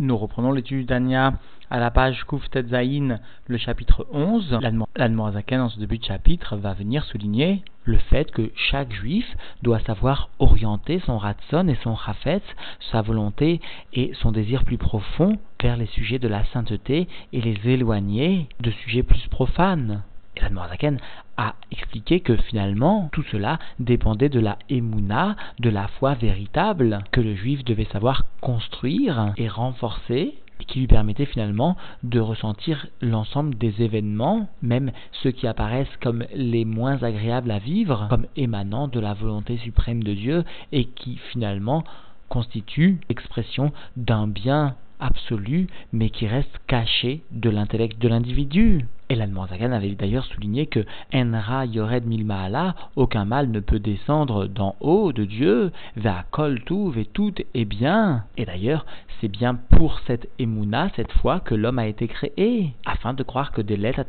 Nous reprenons l'étude d'Ania à la page Kouf Tetzaïn, le chapitre 11. L'Admorazaken, dans ce début de chapitre, va venir souligner le fait que chaque juif doit savoir orienter son ratson et son chafetz, sa volonté et son désir plus profond vers les sujets de la sainteté et les éloigner de sujets plus profanes. Et l'Admorazaken a expliqué que finalement tout cela dépendait de la émouna, de la foi véritable que le juif devait savoir construire et renforcer et qui lui permettait finalement de ressentir l'ensemble des événements, même ceux qui apparaissent comme les moins agréables à vivre, comme émanant de la volonté suprême de Dieu et qui finalement constituent l'expression d'un bien absolu, mais qui reste caché de l'intellect de l'individu. Et l'Admorazagan avait d'ailleurs souligné que Enra Yored Milmaala, aucun mal ne peut descendre d'en haut de Dieu, va kol et tout est bien. Et d'ailleurs, c'est bien pour cette émouna, cette fois, que l'homme a été créé, afin de croire que des lettres à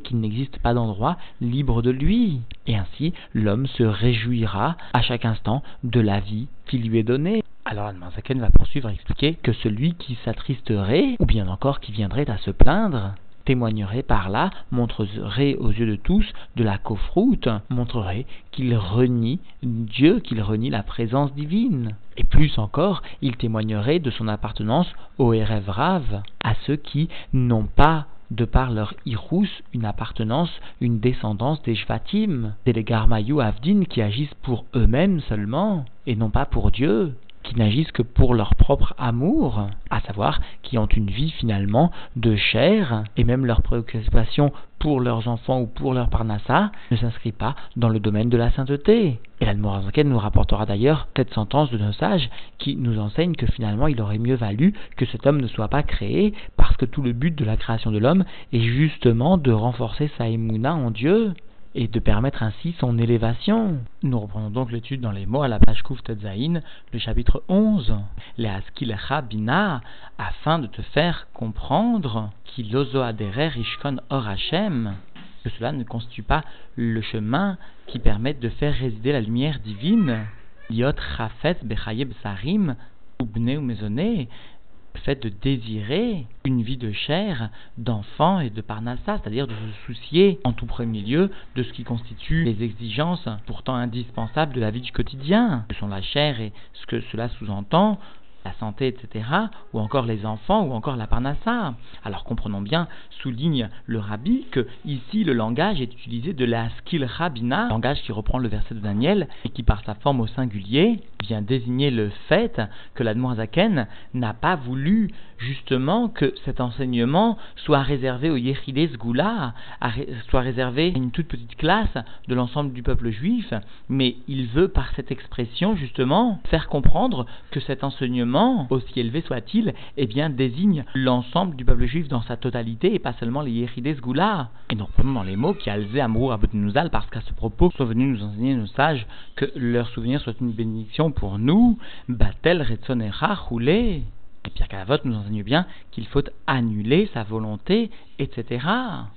qu'il n'existe pas d'endroit libre de lui. Et ainsi, l'homme se réjouira à chaque instant de la vie qui lui est donnée. Alors Admorazaken va poursuivre à expliquer que celui qui s'attristerait, ou bien encore qui viendrait à se plaindre, témoignerait par là, montrerait aux yeux de tous de la coffroute, montrerait qu'il renie Dieu, qu'il renie la présence divine. Et plus encore, il témoignerait de son appartenance au Erev Rav, à ceux qui n'ont pas de par leur irous, une appartenance, une descendance des Shvatim, des Legarmayou Avdin qui agissent pour eux-mêmes seulement, et non pas pour Dieu qui n'agissent que pour leur propre amour, à savoir qui ont une vie finalement de chair, et même leur préoccupation pour leurs enfants ou pour leur parnassa ne s'inscrit pas dans le domaine de la sainteté. Et l'Admorazaken nous rapportera d'ailleurs cette sentence de nos sages qui nous enseigne que finalement il aurait mieux valu que cet homme ne soit pas créé parce que tout le but de la création de l'homme est justement de renforcer sa émouna en Dieu et de permettre ainsi son élévation. Nous reprenons donc l'étude dans les mots à la page Kouf Zain, le chapitre 11. Les Bina, afin de te faire comprendre qu'il aderer Ishkon Or que cela ne constitue pas le chemin qui permet de faire résider la lumière divine. Liot Chafet Bechayeb Sarim, ou Bne ou fait de désirer une vie de chair, d'enfant et de parnassa, c'est-à-dire de se soucier en tout premier lieu de ce qui constitue les exigences pourtant indispensables de la vie du quotidien, que sont la chair et ce que cela sous-entend, la santé, etc., ou encore les enfants, ou encore la parnassa. Alors comprenons bien, souligne le rabbi, que ici le langage est utilisé de la skill rabbina, langage qui reprend le verset de Daniel, et qui par sa forme au singulier vient désigner le fait que l'Admoazaken n'a pas voulu justement que cet enseignement soit réservé au Yechides Goula, soit réservé à une toute petite classe de l'ensemble du peuple juif, mais il veut par cette expression justement faire comprendre que cet enseignement, aussi élevé soit-il, eh bien désigne l'ensemble du peuple juif dans sa totalité et pas seulement les Yechides Goula. Et seulement dans les mots qui alzé amour à Nouzal parce qu'à ce propos sont venus nous enseigner nos sages que leur souvenir soit une bénédiction pour nous, Batel Retzonera Roulé. Et Pierre Calavote nous enseigne bien qu'il faut annuler sa volonté, etc.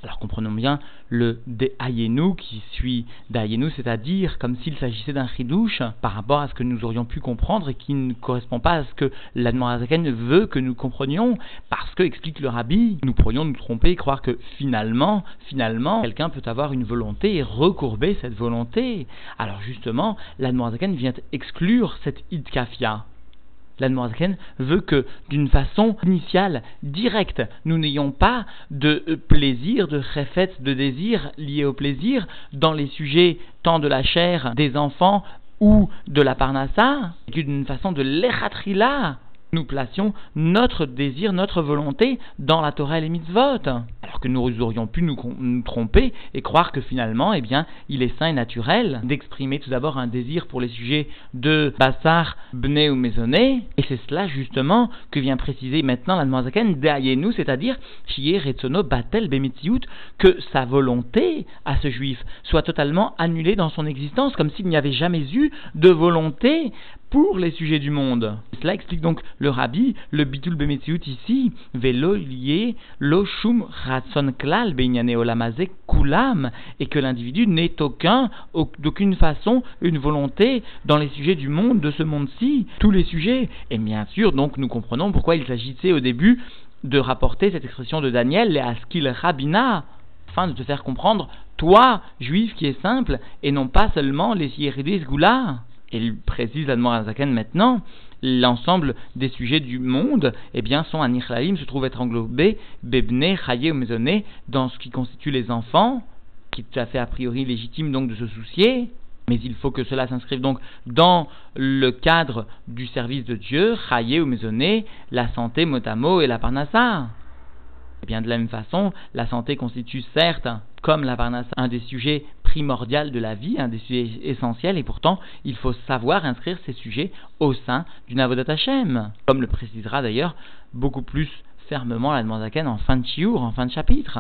Alors comprenons bien le Ayenu qui suit d'Ayenu, c'est-à-dire comme s'il s'agissait d'un chidouche par rapport à ce que nous aurions pu comprendre et qui ne correspond pas à ce que l'Admorazaken veut que nous comprenions, parce que, explique le rabbi, nous pourrions nous tromper et croire que finalement, finalement, quelqu'un peut avoir une volonté et recourber cette volonté. Alors justement, l'Admorazaken vient exclure cette idkafia l'Admorazaken veut que, d'une façon initiale, directe, nous n'ayons pas de euh, plaisir, de réfet, de désir lié au plaisir dans les sujets tant de la chair des enfants ou de la parnassa, d'une façon de l'echatrila, nous placions notre désir, notre volonté dans la Torah et les mitzvot. Alors que nous aurions pu nous, tromper et croire que finalement, eh bien, il est sain et naturel d'exprimer tout d'abord un désir pour les sujets de Bassar, Bné ou Maisonné. Et c'est cela justement que vient préciser maintenant la Zaken nous, c'est-à-dire Shier Retsono Batel Bemitziut, que sa volonté à ce juif soit totalement annulée dans son existence, comme s'il n'y avait jamais eu de volonté pour les sujets du monde. Cela explique donc le rabbi, le bitul bemetziut ici, velo lié lo shum ratson klal et que l'individu n'est aucun, d'aucune façon, une volonté dans les sujets du monde, de ce monde-ci, tous les sujets. Et bien sûr, donc nous comprenons pourquoi il s'agissait au début de rapporter cette expression de Daniel, les askil rabina, afin de te faire comprendre, toi, juif qui est simple, et non pas seulement les yéridis goula. Et il précise Zaken maintenant, l'ensemble des sujets du monde, eh bien, sont un se trouve être englobés, bebne, chaye ou maisonné, dans ce qui constitue les enfants, qui est tout à fait a priori légitime donc de se soucier, mais il faut que cela s'inscrive donc dans le cadre du service de Dieu, chaye ou maisonné, la santé, motamo et la parnassa. Eh bien de la même façon, la santé constitue certes, comme la un des sujets primordiaux de la vie, un des sujets essentiels, et pourtant il faut savoir inscrire ces sujets au sein du Avodat Hashem, comme le précisera d'ailleurs beaucoup plus fermement la Zaken en fin de chiour, en fin de chapitre.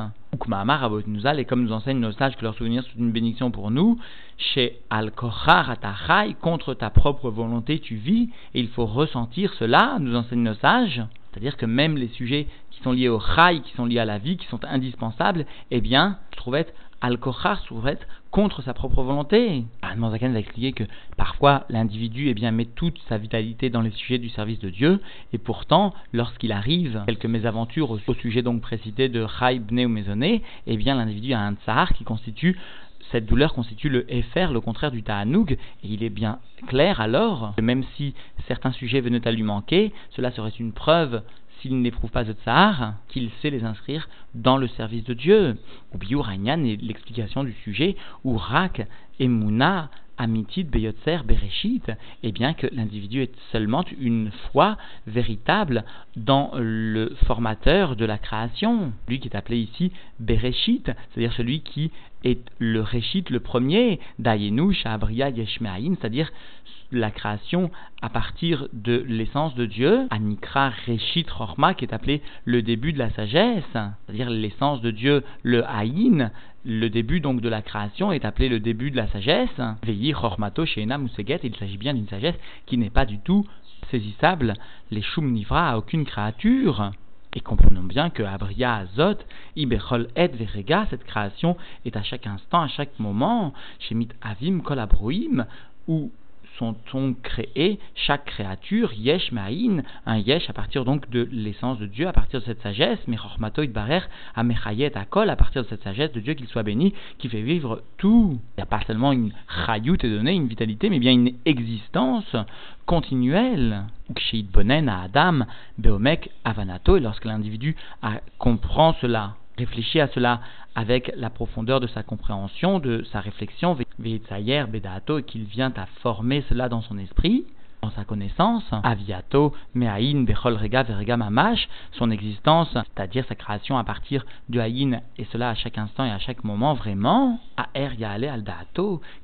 nous et comme nous enseignent nos sages que leur souvenir c'est une bénédiction pour nous, chez al contre ta propre volonté tu vis, et il faut ressentir cela, nous enseignent nos sages. C'est-à-dire que même les sujets qui sont liés au chai, qui sont liés à la vie, qui sont indispensables, eh bien, je trouvais Al-Kochar être contre sa propre volonté. Anne Zaken va expliquer que parfois l'individu eh bien, met toute sa vitalité dans les sujets du service de Dieu, et pourtant, lorsqu'il arrive quelques mésaventures au, sujet donc précité de Chai Bne ou Maisonné, eh bien l'individu a un tsar qui constitue cette douleur constitue le Efer, le contraire du Ta'anoug, et il est bien clair alors que même si certains sujets venaient à lui manquer, cela serait une preuve s'il n'éprouve pas de tsar, qu'il sait les inscrire dans le service de Dieu. Ou Biur est l'explication du sujet, ou Rak et Mouna Amitit Beyotzer Bereshit, et bien que l'individu est seulement une foi véritable dans le formateur de la création, lui qui est appelé ici Bereshit, c'est-à-dire celui qui est le Réchit, le premier, Dayenu, Shabria, Yeshmeaïn, c'est-à-dire la création à partir de l'essence de Dieu, Anikra Reshit Rorma, qui est appelé le début de la sagesse, c'est-à-dire l'essence de Dieu, le Haïn, le début donc de la création est appelé le début de la sagesse. Veillir Rormato Shena Museget, il s'agit bien d'une sagesse qui n'est pas du tout saisissable, les Shum Nivra à aucune créature. Et comprenons bien que Abria Azot, Iberol Et Verega, cette création est à chaque instant, à chaque moment, Shemit Avim Kol Abroim, où sont créés, chaque créature, yesh ma'in, un yesh à partir donc de l'essence de Dieu, à partir de cette sagesse, mechormatoid barer, amechayet akol, à partir de cette sagesse de Dieu qu'il soit béni, qui fait vivre tout. Il n'y a pas seulement une chayut et donné, une vitalité, mais bien une existence continuelle. Ksheid bonen à Adam, beomek avanato, et lorsque l'individu comprend cela, réfléchit à cela avec la profondeur de sa compréhension, de sa réflexion, Bedato, et qu'il vient à former cela dans son esprit, dans sa connaissance, Aviato, Meaïn, Bechol Rega, Mamash, son existence, c'est-à-dire sa création à partir du Haïn, et cela à chaque instant et à chaque moment, vraiment, Er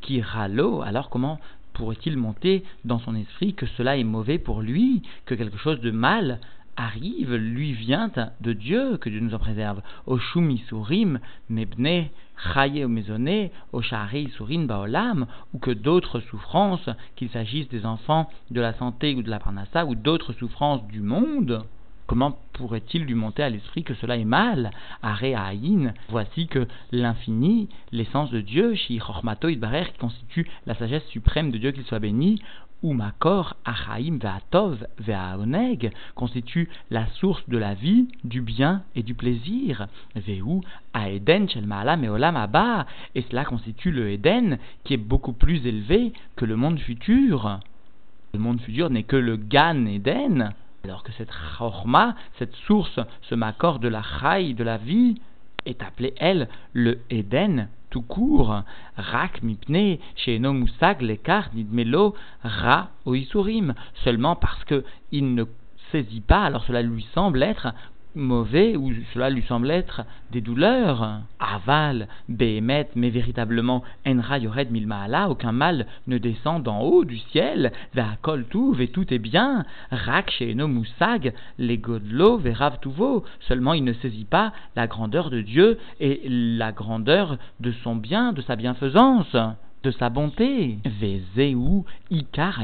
qui ralo, alors comment pourrait-il monter dans son esprit que cela est mauvais pour lui, que quelque chose de mal arrive, lui vient de Dieu, que Dieu nous en préserve. Au Surim, Mebne, Chaye ou Maisonné, au Shari Surin Baolam, ou que d'autres souffrances, qu'il s'agisse des enfants, de la santé ou de la parnassa, ou d'autres souffrances du monde, Comment pourrait-il lui monter à l'esprit que cela est mal? Aïn, voici que l'infini, l'essence de Dieu, Shi Idbarer, qui constitue la sagesse suprême de Dieu, qu'il soit béni, ou Makor Achaim Ve'atov Ve'aoneg constitue la source de la vie, du bien et du plaisir. Ve'u Aeden Shel Ma'alam Olam et cela constitue le Eden qui est beaucoup plus élevé que le monde futur. Le monde futur n'est que le Gan Eden, alors que cette Chorma, cette source, ce Makor de la Chai, de la vie, est appelée, elle, le Eden tout court, rak mipne, chez musag l'écart nidmelo ra oisurim, seulement parce que il ne saisit pas, alors cela lui semble être mauvais ou cela lui semble être des douleurs. Aval, Behemet, mais véritablement, Enra Yored Milmaala, aucun mal ne descend d'en haut du ciel, Ve'akol Koltuv et tout est bien, Rak Sheeno Musag, les Godlo, Verav Tuvo, seulement il ne saisit pas la grandeur de Dieu et la grandeur de son bien, de sa bienfaisance. De sa bonté. Ikar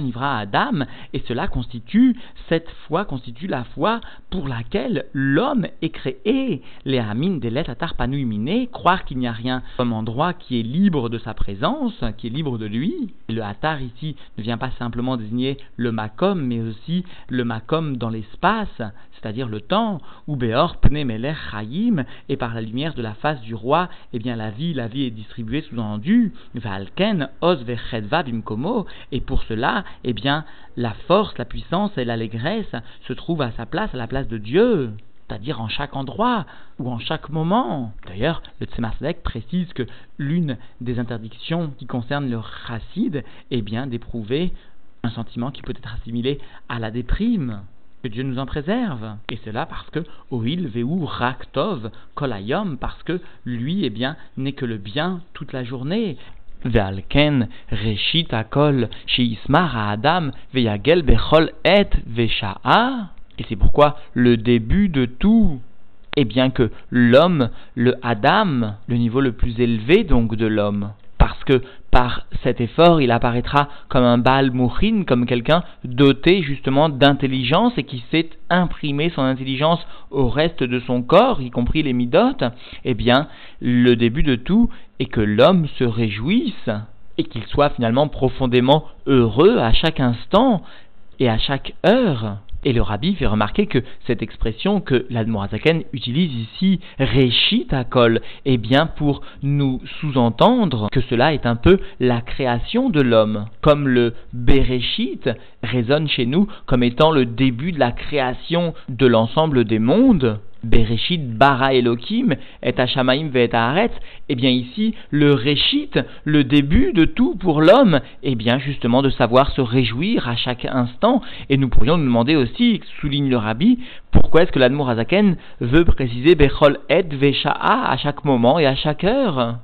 nivra Adam, et cela constitue, cette foi constitue la foi pour laquelle l'homme est créé. Les amines des lettres atarpanuimine, croire qu'il n'y a rien comme endroit qui est libre de sa présence, qui est libre de lui. Et le atar ici ne vient pas simplement désigner le makom, mais aussi le makom dans l'espace, c'est-à-dire le temps, où Beor Pnemeler Chaim, et par la lumière de la face du roi, eh bien la vie, la vie est distribuée Valken, Os Bimkomo, et pour cela, eh bien, la force, la puissance et l'allégresse se trouvent à sa place, à la place de Dieu c'est-à-dire en chaque endroit ou en chaque moment. D'ailleurs, le Tzemaslek précise que l'une des interdictions qui concerne le racide est bien d'éprouver un sentiment qui peut être assimilé à la déprime. Dieu nous en préserve. Et cela parce que Oil Veu Raktov Kolayom, parce que lui, eh bien, n'est que le bien toute la journée. Ve'alken reshit akol sheismar Adam ve'yagel bechol et ve'sha'a. Et c'est pourquoi le début de tout est bien que l'homme, le Adam, le niveau le plus élevé donc de l'homme, parce que par cet effort, il apparaîtra comme un Baal Mouchin, comme quelqu'un doté justement d'intelligence et qui sait imprimer son intelligence au reste de son corps, y compris les midotes, eh bien, le début de tout est que l'homme se réjouisse et qu'il soit finalement profondément heureux à chaque instant et à chaque heure. Et le rabbi fait remarquer que cette expression que l'Admorazaken utilise ici, Réchit Akol, est bien pour nous sous-entendre que cela est un peu la création de l'homme. Comme le Bereshit résonne chez nous comme étant le début de la création de l'ensemble des mondes, Bereshit bara Elohim et Hashamaim ve et eh bien ici, le Réchit, le début de tout pour l'homme, eh bien justement de savoir se réjouir à chaque instant. Et nous pourrions nous demander aussi, souligne le Rabbi, pourquoi est-ce que l'Admour Azaken veut préciser Bechol et Vesha'a à chaque moment et à chaque heure?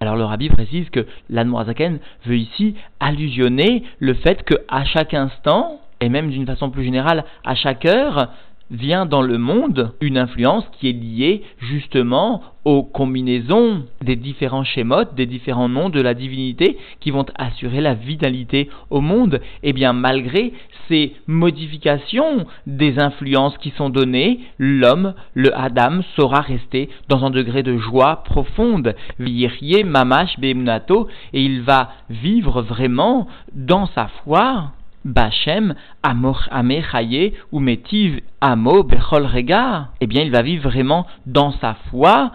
Alors le rabbi précise que l'Admorazaken veut ici allusionner le fait que à chaque instant, et même d'une façon plus générale à chaque heure, vient dans le monde une influence qui est liée justement aux combinaisons des différents schémotes, des différents noms de la divinité qui vont assurer la vitalité au monde. Et eh bien malgré ces modifications des influences qui sont données, l'homme, le Adam, saura rester dans un degré de joie profonde. Mamash et il va vivre vraiment dans sa foi Bachem, Amor Amechaye ou Metiv Amo Bechol Rega, eh bien il va vivre vraiment dans sa foi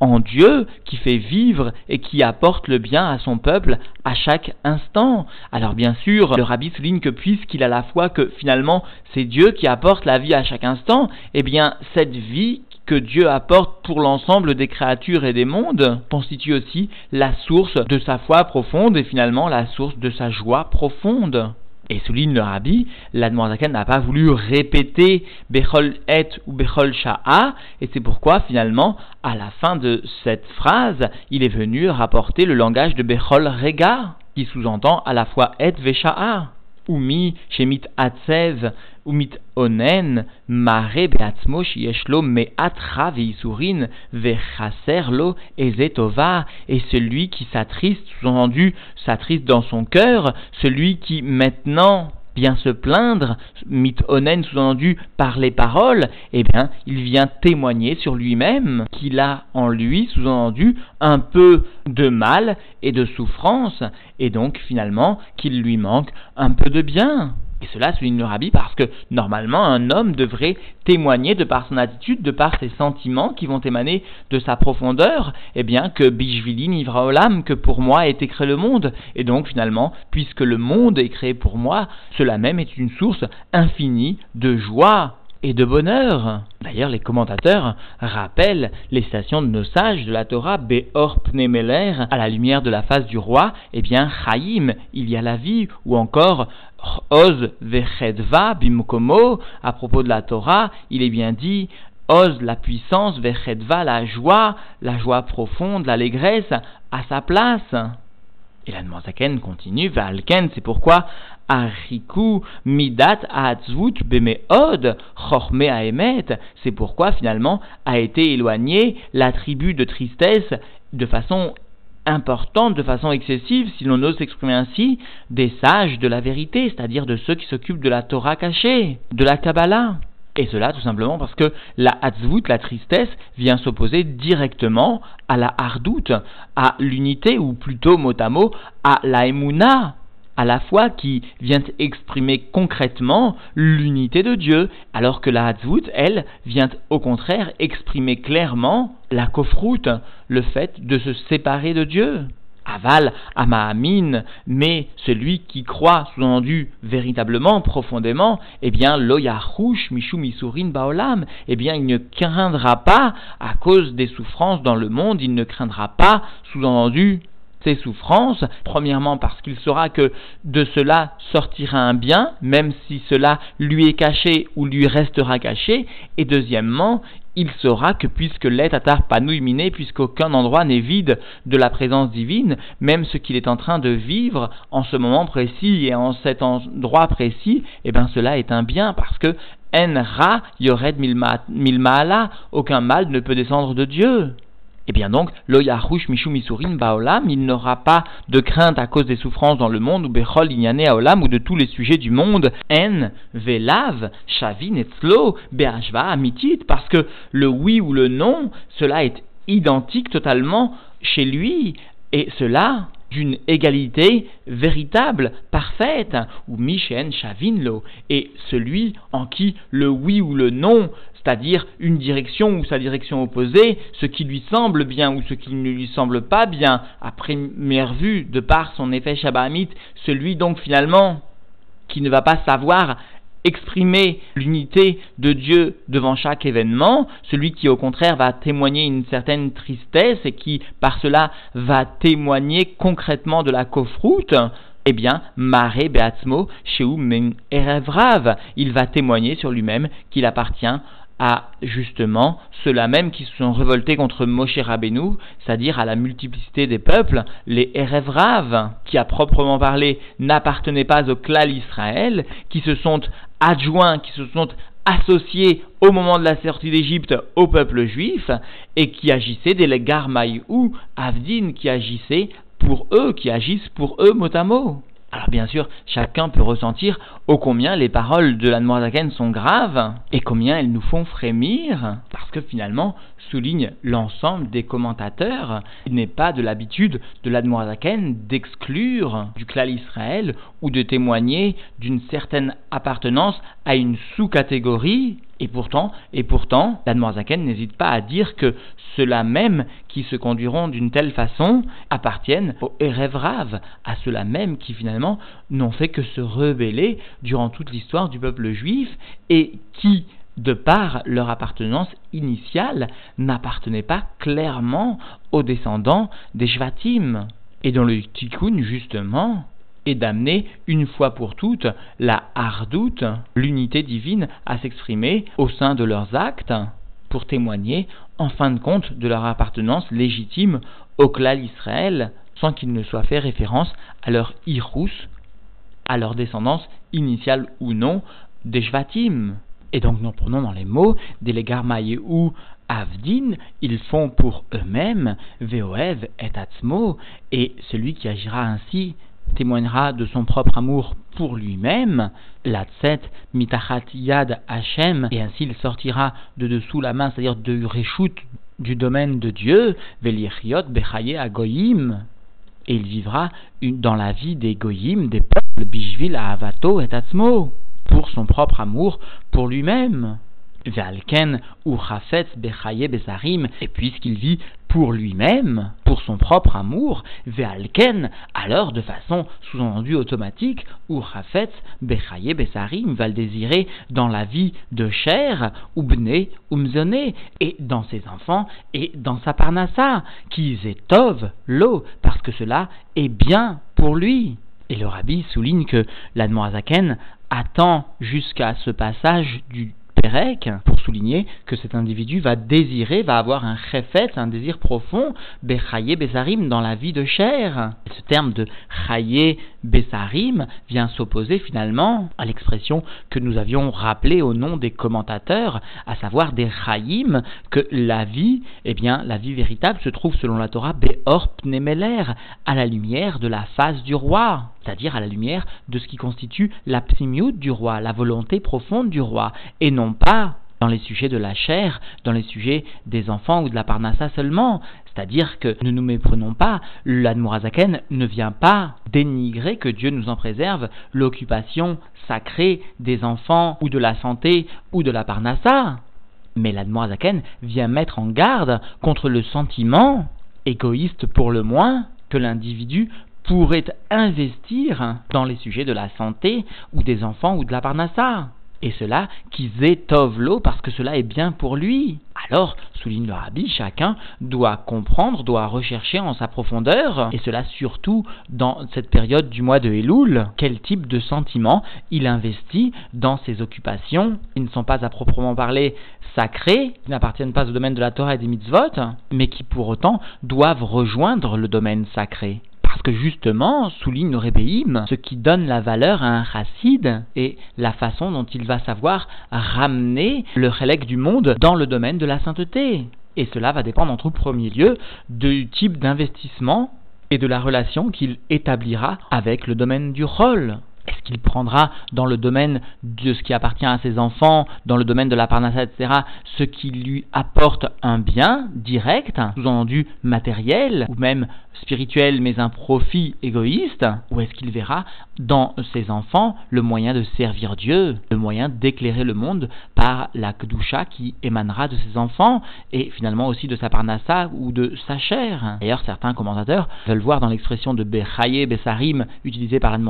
en Dieu qui fait vivre et qui apporte le bien à son peuple à chaque instant. Alors bien sûr, le rabbi souligne que puisqu'il a la foi que finalement c'est Dieu qui apporte la vie à chaque instant, eh bien cette vie que Dieu apporte pour l'ensemble des créatures et des mondes constitue aussi la source de sa foi profonde et finalement la source de sa joie profonde. Et souligne le rabbi, l'Admorazaken n'a pas voulu répéter Bechol et ou Bechol sha'a, et c'est pourquoi finalement, à la fin de cette phrase, il est venu rapporter le langage de Bechol rega, qui sous-entend à la fois et vesha'a. Umi shemit atzev umit onen mare beatzmo shieshlo me'atra veisurin vechaser lo ezetova et celui qui s'attriste, sous-entendu s'attriste dans son cœur, celui qui maintenant vient se plaindre, mit onen sous-entendu par les paroles, eh bien, il vient témoigner sur lui-même qu'il a en lui, sous-entendu, un peu de mal et de souffrance, et donc finalement qu'il lui manque un peu de bien. Et cela souligne le rabbi parce que normalement un homme devrait témoigner de par son attitude, de par ses sentiments qui vont émaner de sa profondeur, eh bien que Bishvili Nivra que pour a été créé le monde. Et donc finalement, puisque le monde est créé pour moi, cela même est une source infinie de joie et de bonheur. D'ailleurs, les commentateurs rappellent les stations de nos sages de la Torah, Beor Pnemeler, à la lumière de la face du roi, eh bien, Chaim, il y a la vie, ou encore Oz Vechedva Bimkomo, à propos de la Torah, il est bien dit Oz la puissance, Vechedva la joie, la joie profonde, l'allégresse, à sa place. Et la Zaken continue, Valken, c'est pourquoi midat atzvut bemeod chorme aemet. C'est pourquoi finalement a été éloigné l'attribut de tristesse de façon importante de façon excessive, si l'on ose s'exprimer ainsi, des sages de la vérité, c'est-à-dire de ceux qui s'occupent de la Torah cachée, de la Kabbalah. Et cela tout simplement parce que la hatzvut, la tristesse, vient s'opposer directement à la hardout, à l'unité, ou plutôt mot à mot, à la emuna, à la foi qui vient exprimer concrètement l'unité de Dieu, alors que la Hatzvut, elle, vient au contraire exprimer clairement la kofrout, le fait de se séparer de Dieu. Aval, Amaamin, mais celui qui croit, sous-entendu véritablement, profondément, eh bien, loyarouch, michou misurin baolam, eh bien, il ne craindra pas, à cause des souffrances dans le monde, il ne craindra pas, sous-entendu, souffrances, premièrement parce qu'il saura que de cela sortira un bien, même si cela lui est caché ou lui restera caché, et deuxièmement, il saura que puisque l'être atar miné, puisqu'aucun endroit n'est vide de la présence divine, même ce qu'il est en train de vivre en ce moment précis et en cet endroit précis, eh bien cela est un bien parce que en ra yored milmaala, aucun mal ne peut descendre de Dieu. Eh bien donc, lo yahush mishu misurin baolam, il n'aura pas de crainte à cause des souffrances dans le monde, ou bechol aolam, ou de tous les sujets du monde, en, velav, shavin et slo, be'ashva amitit, parce que le oui ou le non, cela est identique totalement chez lui, et cela d'une égalité véritable, parfaite, ou Mishen Shavinlo, et celui en qui le oui ou le non c'est-à-dire une direction ou sa direction opposée, ce qui lui semble bien ou ce qui ne lui semble pas bien, à première vue, de par son effet Shabbahamite, celui donc finalement qui ne va pas savoir exprimer l'unité de Dieu devant chaque événement, celui qui au contraire va témoigner une certaine tristesse et qui par cela va témoigner concrètement de la kofroute, eh bien, Mare Beatzmo, Men Erevrav, il va témoigner sur lui-même qu'il appartient à justement ceux-là même qui se sont révoltés contre Moshe Rabbeinu, c'est-à-dire à la multiplicité des peuples, les Erevrav, qui à proprement parler n'appartenaient pas au clan Israël, qui se sont adjoints, qui se sont associés au moment de la sortie d'Égypte au peuple juif, et qui agissaient des Legarmaï ou Avdin, qui agissaient pour eux, qui agissent pour eux mot à mot. Alors bien sûr, chacun peut ressentir ô combien les paroles de l'Anmoazaken sont graves et combien elles nous font frémir, parce que finalement, souligne l'ensemble des commentateurs, il n'est pas de l'habitude de l'Admoazaken d'exclure du clan Israël ou de témoigner d'une certaine appartenance à une sous-catégorie et pourtant, et pourtant, n'hésite pas à dire que ceux-là même qui se conduiront d'une telle façon appartiennent aux Erevrav, à ceux-là même qui finalement n'ont fait que se rebeller durant toute l'histoire du peuple juif et qui, de par leur appartenance initiale, n'appartenaient pas clairement aux descendants des Shvatim. Et dans le Tikkun, justement, et d'amener une fois pour toutes la hardoute, l'unité divine, à s'exprimer au sein de leurs actes pour témoigner en fin de compte de leur appartenance légitime au clan Israël sans qu'il ne soit fait référence à leur irous, à leur descendance initiale ou non des Shvatim. Et donc nous prenons dans les mots des ou Avdin, ils font pour eux-mêmes Veoev et Atzmo, et celui qui agira ainsi témoignera de son propre amour pour lui-même, la tset mitachat yad Hashem, et ainsi il sortira de dessous la main, c'est-à-dire de réchoute du domaine de Dieu, velichiot bechaye agoyim, et il vivra dans la vie des goyim, des peuples, bishvil avato et atzmo, pour son propre amour pour lui-même. Ve'alken ou bechaye bezarim, et puisqu'il vit pour lui-même, pour son propre amour, Ve'alken, alors de façon sous-entendue automatique, ou Bechaye, Besarim, va le désirer dans la vie de chair, ou Bne, ou et dans ses enfants, et dans sa parnassa, qui tov, l'eau, parce que cela est bien pour lui. Et le rabbi souligne que l'Admorazaken attend jusqu'à ce passage du Pérec pour souligner que cet individu va désirer, va avoir un chefet, un désir profond, bechaye besarim, dans la vie de chair. Ce terme de chaye besarim vient s'opposer finalement à l'expression que nous avions rappelée au nom des commentateurs, à savoir des chayim, que la vie, eh bien, la vie véritable se trouve selon la Torah beor pnemeler, à la lumière de la face du roi, c'est-à-dire à la lumière de ce qui constitue la psimiout du roi, la volonté profonde du roi, et non pas dans les sujets de la chair, dans les sujets des enfants ou de la parnassa seulement. C'est-à-dire que ne nous méprenons pas, l'Admorazaken ne vient pas dénigrer, que Dieu nous en préserve, l'occupation sacrée des enfants ou de la santé ou de la parnassa. Mais l'Admorazaken vient mettre en garde contre le sentiment, égoïste pour le moins, que l'individu pourrait investir dans les sujets de la santé ou des enfants ou de la parnassa. Et cela qui l'eau parce que cela est bien pour lui. Alors, souligne le rabbi, chacun doit comprendre, doit rechercher en sa profondeur, et cela surtout dans cette période du mois de Elul, quel type de sentiments il investit dans ses occupations? Qui ne sont pas à proprement parler sacrées, qui n'appartiennent pas au domaine de la Torah et des mitzvot, mais qui pour autant doivent rejoindre le domaine sacré. Parce que justement, souligne le Rébéim, ce qui donne la valeur à un chassid est la façon dont il va savoir ramener le chélek du monde dans le domaine de la sainteté. Et cela va dépendre en tout premier lieu du type d'investissement et de la relation qu'il établira avec le domaine du rôle. Est-ce qu'il prendra dans le domaine de ce qui appartient à ses enfants, dans le domaine de la parnassa, etc., ce qui lui apporte un bien direct, sous-entendu matériel, ou même spirituel mais un profit égoïste Ou est-ce qu'il verra dans ses enfants le moyen de servir Dieu, le moyen d'éclairer le monde par la Kedusha qui émanera de ses enfants et finalement aussi de sa parnassa ou de sa chair? D'ailleurs, certains commentateurs veulent voir dans l'expression de Bechaye Besarim utilisée par Anne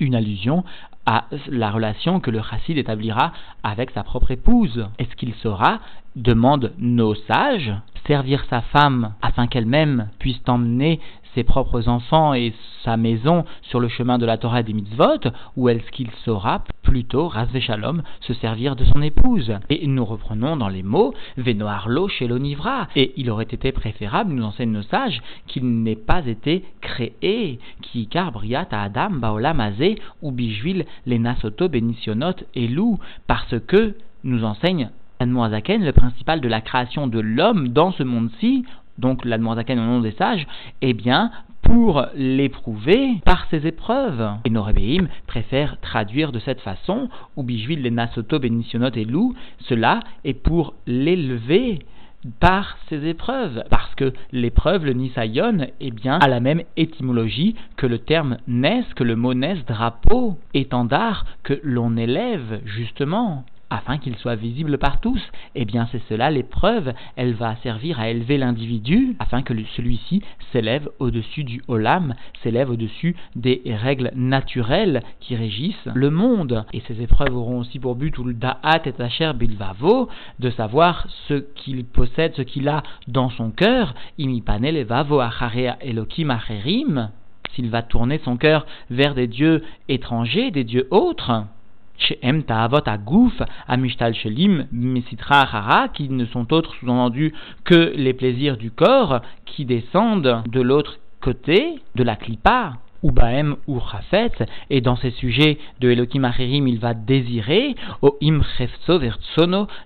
une allusion à la relation que le chassid établira avec sa propre épouse. Est-ce qu'il saura, demande nos sages, servir sa femme afin qu'elle-même puisse emmener ses propres enfants et sa maison sur le chemin de la Torah et des mitzvot, ou est-ce qu'il saura plutôt, rasvé shalom, se servir de son épouse? Et nous reprenons dans les mots, venoarlo chez l'onivra, et il aurait été préférable, nous enseignent nos sages, qu'il n'ait pas été créé, qui car briat à Adam, baolam ou bijvil, les nasoto, et loup, parce que, nous enseigne l'Admoazaken, le principal de la création de l'homme dans ce monde-ci, donc l'Admoazaken au nom des sages, eh bien, pour l'éprouver par ses épreuves. Et Norebehim préfère traduire de cette façon, ou bijvil les nasoto benisionot et loup, cela est pour l'élever par ses épreuves, parce que l'épreuve, le nisayon, eh bien, a la même étymologie que le terme nes, que le mot nes, drapeau, étendard, que l'on élève, justement afin qu'il soit visible par tous. Eh bien, c'est cela l'épreuve. Elle va servir à élever l'individu afin que celui-ci s'élève au-dessus du olam, s'élève au-dessus des règles naturelles qui régissent le monde. Et ces épreuves auront aussi pour but, ou le da'at et asher bilvavo, de savoir ce qu'il possède, ce qu'il a dans son cœur. Imipane levavo acharea elokim acherim. S'il va tourner son cœur vers des dieux étrangers, des dieux autres Ta'avot Shelim, Hara, qui ne sont autres sous-entendus que les plaisirs du corps qui descendent de l'autre côté de la clipa ou Baem ou Rafet, et dans ces sujets de Elohim Acherim, il va désirer, o im chefso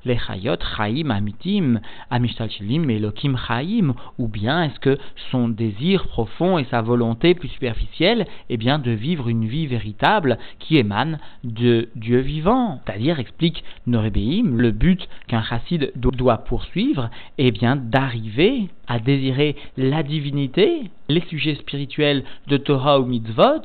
lechayot chaim amitim, amishtal shilim Elohim chaim, ou bien est-ce que son désir profond et sa volonté plus superficielle, eh bien, de vivre une vie véritable qui émane de Dieu vivant. C'est-à-dire, explique Norebeim, le but qu'un chassid doit poursuivre, eh bien, d'arriver à désirer la divinité, les sujets spirituels de Torah ou mitzvot,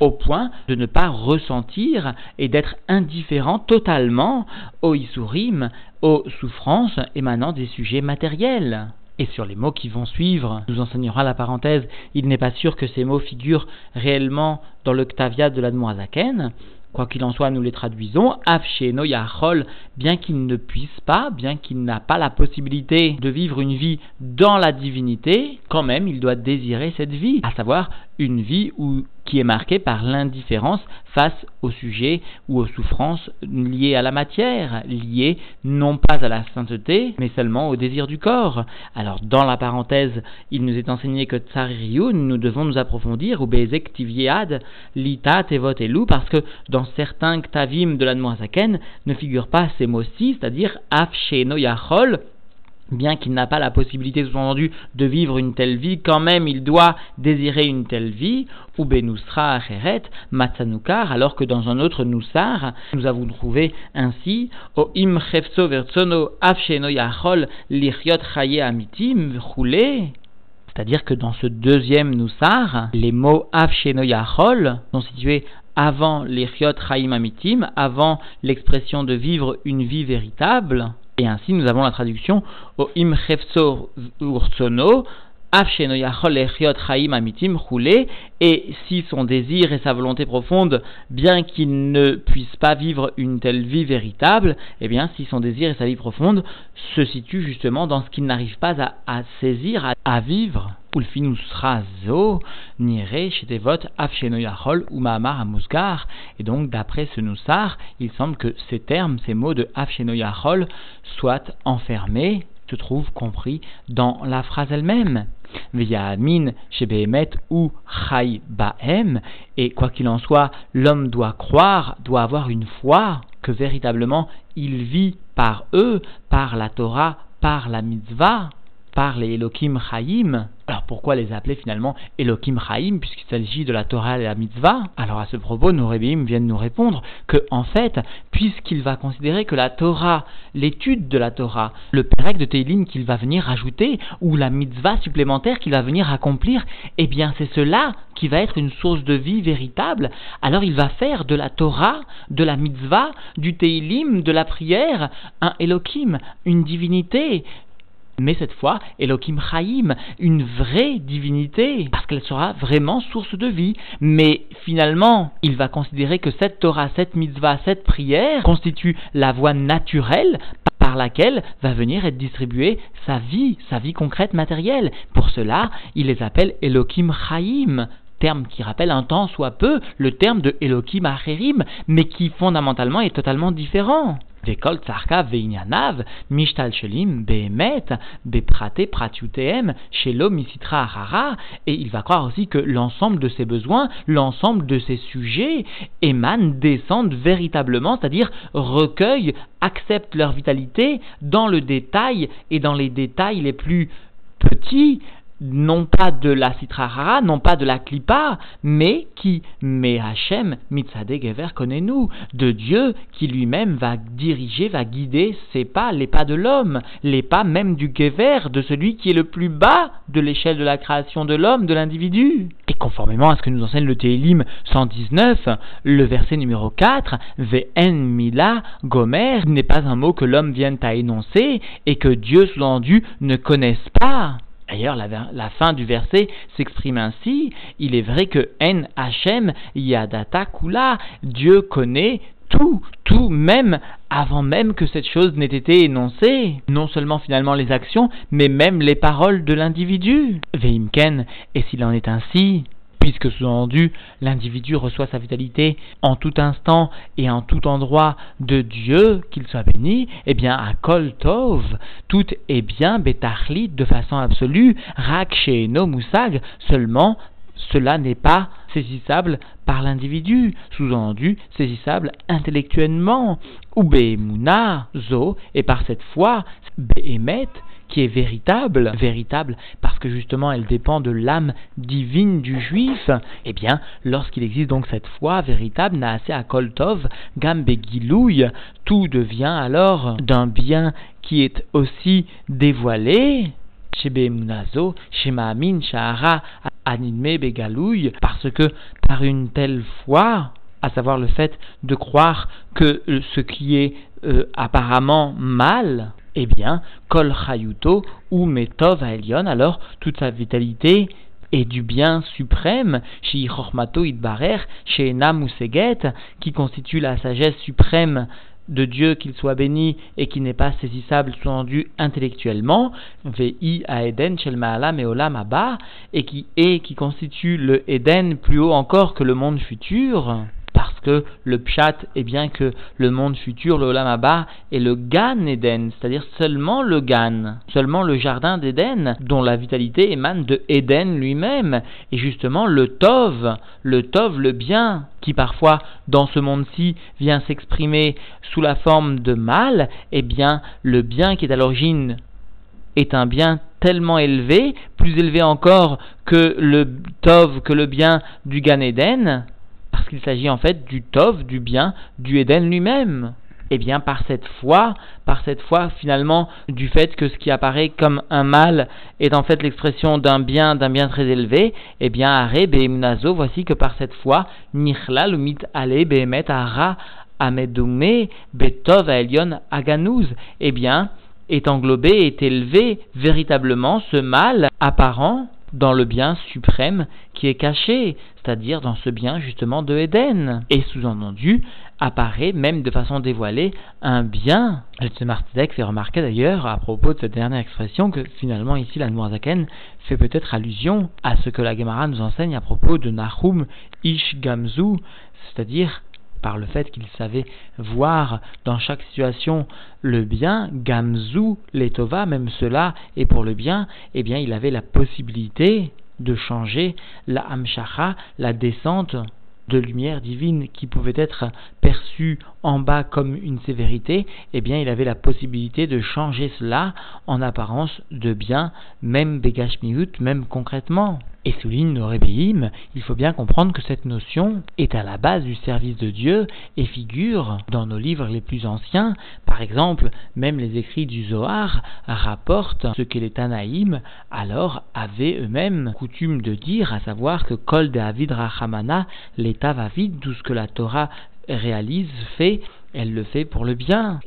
au point de ne pas ressentir et d'être indifférent totalement aux isurim, aux souffrances émanant des sujets matériels. Et sur les mots qui vont suivre, nous enseignera la parenthèse, il n'est pas sûr que ces mots figurent réellement dans le Ktavia de l'Admoazaken, Quoi qu'il en soit, nous les traduisons. Afsheno Yachol, bien qu'il ne puisse pas, bien qu'il n'a pas la possibilité de vivre une vie dans la divinité, quand même il doit désirer cette vie, à savoir une vie où qui est marqué par l'indifférence face au sujet ou aux souffrances liées à la matière, liées non pas à la sainteté, mais seulement au désir du corps. Alors, dans la parenthèse, il nous est enseigné que Tsaririun, nous devons nous approfondir, ou Bezek Tiviad, Lita, Tevot et Lou, parce que dans certains Ktavim de la Noazaken ne figurent pas ces mots-ci, c'est-à-dire Af Yachol, bien qu'il n'a pas la possibilité, sous-entendu, de vivre une telle vie, quand même il doit désirer une telle vie, ou benusra acheret, alors que dans un autre nusar, nous avons trouvé ainsi, o im chaye amitim roulé. C'est-à-dire que dans ce deuxième nusar, les mots afsheno yachol sont situés avant lichiot chayim amitim, avant l'expression de vivre une vie véritable, et ainsi, nous avons la traduction au im urtsono, et si son désir et sa volonté profonde, bien qu'il ne puisse pas vivre une telle vie véritable, eh bien, si son désir et sa vie profonde se situent justement dans ce qu'il n'arrive pas à, saisir, à vivre, zo nire shetevot afshenoyachol ou amusgar. Et donc, d'après ce Noussar, il semble que ces termes, ces mots de afshenoyachol soient enfermés, se trouvent compris dans la phrase elle-même. V'yamin shebehemet ou chai bahem. Et quoi qu'il en soit, l'homme doit croire, doit avoir une foi que véritablement il vit par eux, par la Torah, par la mitzvah, par les Elohim Chaim. Alors pourquoi les appeler finalement Elohim Chaim puisqu'il s'agit de la Torah et la Mitzvah? Alors à ce propos, nos Rébéim viennent nous répondre que en fait, puisqu'il va considérer que la Torah, l'étude de la Torah, le Pérec de Teilim qu'il va venir ajouter ou la Mitzvah supplémentaire qu'il va venir accomplir, eh bien c'est cela qui va être une source de vie véritable. Alors il va faire de la Torah, de la Mitzvah, du Teilim, de la prière, un Elohim, une divinité, mais cette fois Elohim Chaim, une vraie divinité, parce qu'elle sera vraiment source de vie. Mais finalement, il va considérer que cette Torah, cette mitzvah, cette prière constitue la voie naturelle par laquelle va venir être distribuée sa vie, sa vie concrète matérielle. Pour cela, il les appelle Elohim Chaim, terme qui rappelle un temps soit peu le terme de Elohim Acherim, mais qui fondamentalement est totalement différent. Vekol tsarkav veinyanav, mishtal shelim, behemet, beprate pratiuteem, shelo misitra harara, et il va croire aussi que l'ensemble de ses besoins, l'ensemble de ses sujets émanent, descendent véritablement, c'est-à-dire recueillent, acceptent leur vitalité dans le détail et dans les détails les plus petits non pas de la citrahara, non pas de la klipa, mais qui, mais Hachem, mitzadeh gever, connaît-nous, de Dieu qui lui-même va diriger, va guider ses pas, les pas de l'homme, les pas même du gever, de celui qui est le plus bas de l'échelle de la création de l'homme, de l'individu. Et conformément à ce que nous enseigne le Télim 119, le verset numéro 4, Ve'en mila gomer, n'est pas un mot que l'homme vienne à énoncer et que Dieu sous-entendu ne connaisse pas. D'ailleurs, la, fin du verset s'exprime ainsi il est vrai que En Hachem Yadata Kula, Dieu connaît tout, tout, même avant même que cette chose n'ait été énoncée. Non seulement finalement les actions, mais même les paroles de l'individu. Veimken, et s'il en est ainsi, puisque sous-entendu, l'individu reçoit sa vitalité en tout instant et en tout endroit de Dieu, qu'il soit béni, eh bien, à Kol Tov, tout est bien, Betachlit, de façon absolue, Rak no Musag, seulement cela n'est pas saisissable par l'individu, sous-entendu saisissable intellectuellement, ou Behemuna, Zo, et par cette foi, Behemet, qui est véritable, véritable parce que justement elle dépend de l'âme divine du juif, eh bien, lorsqu'il existe donc cette foi véritable, Naase à Koltov, Gambe tout devient alors d'un bien qui est aussi dévoilé, Shebe Shemaamin, Shahara, Animé, Begalouille, parce que par une telle foi, à savoir le fait de croire que ce qui est euh, apparemment mal, eh bien, Kol Chayuto ou Metov Elion, alors toute sa vitalité est du bien suprême, chez Chormato Idbarer, chez Namuseget, qui constitue la sagesse suprême de Dieu qu'il soit béni et qui n'est pas saisissable sous-entendu intellectuellement, VI à Eden, Shel et Olam et qui est, qui constitue le Eden plus haut encore que le monde futur, parce que le pshat est bien que le monde futur, le Olam est le Gan Eden, c'est-à-dire seulement le Gan, seulement le jardin d'Éden, dont la vitalité émane de Eden lui-même, et justement le Tov, le Tov, le bien, qui parfois dans ce monde-ci vient s'exprimer sous la forme de mal, eh bien le bien qui est à l'origine est un bien tellement élevé, plus élevé encore que le Tov, que le bien du Gan Eden, parce qu'il s'agit en fait du Tov, du bien, du Eden lui-même. Eh bien, par cette foi, par cette foi, finalement, du fait que ce qui apparaît comme un mal est en fait l'expression d'un bien, d'un bien très élevé, eh bien, Are Be'emnazo, voici que par cette foi, Nichlal mit Ale Be'emet Ara Amedume Betov Elion Aganouz, eh bien, est englobé, est élevé véritablement ce mal apparent dans le bien suprême qui est caché, c'est-à-dire dans ce bien justement de Éden. Et sous-entendu, apparaît même de façon dévoilée un bien. Le Martidek fait remarquer d'ailleurs à propos de cette dernière expression que finalement ici la Noirzaken fait peut-être allusion à ce que la Gemara nous enseigne à propos de Nahum Ish Gamzu, c'est-à-dire par le fait qu'il savait voir dans chaque situation le bien, gamzu, letova, même cela, et pour le bien, eh bien, il avait la possibilité de changer la hamshacha, la descente de lumière divine qui pouvait être perçue en bas comme une sévérité, eh bien il avait la possibilité de changer cela en apparence de bien, même Begashmiut, même concrètement. Et souligne rébéim, il faut bien comprendre que cette notion est à la base du service de Dieu et figure dans nos livres les plus anciens. Par exemple, même les écrits du Zohar rapportent ce que les Tanaïm alors avaient eux-mêmes coutume de dire, à savoir que Kol de Avid Rachamana, l'état va vide, tout ce que la Torah réalise, fait, elle le fait pour le bien.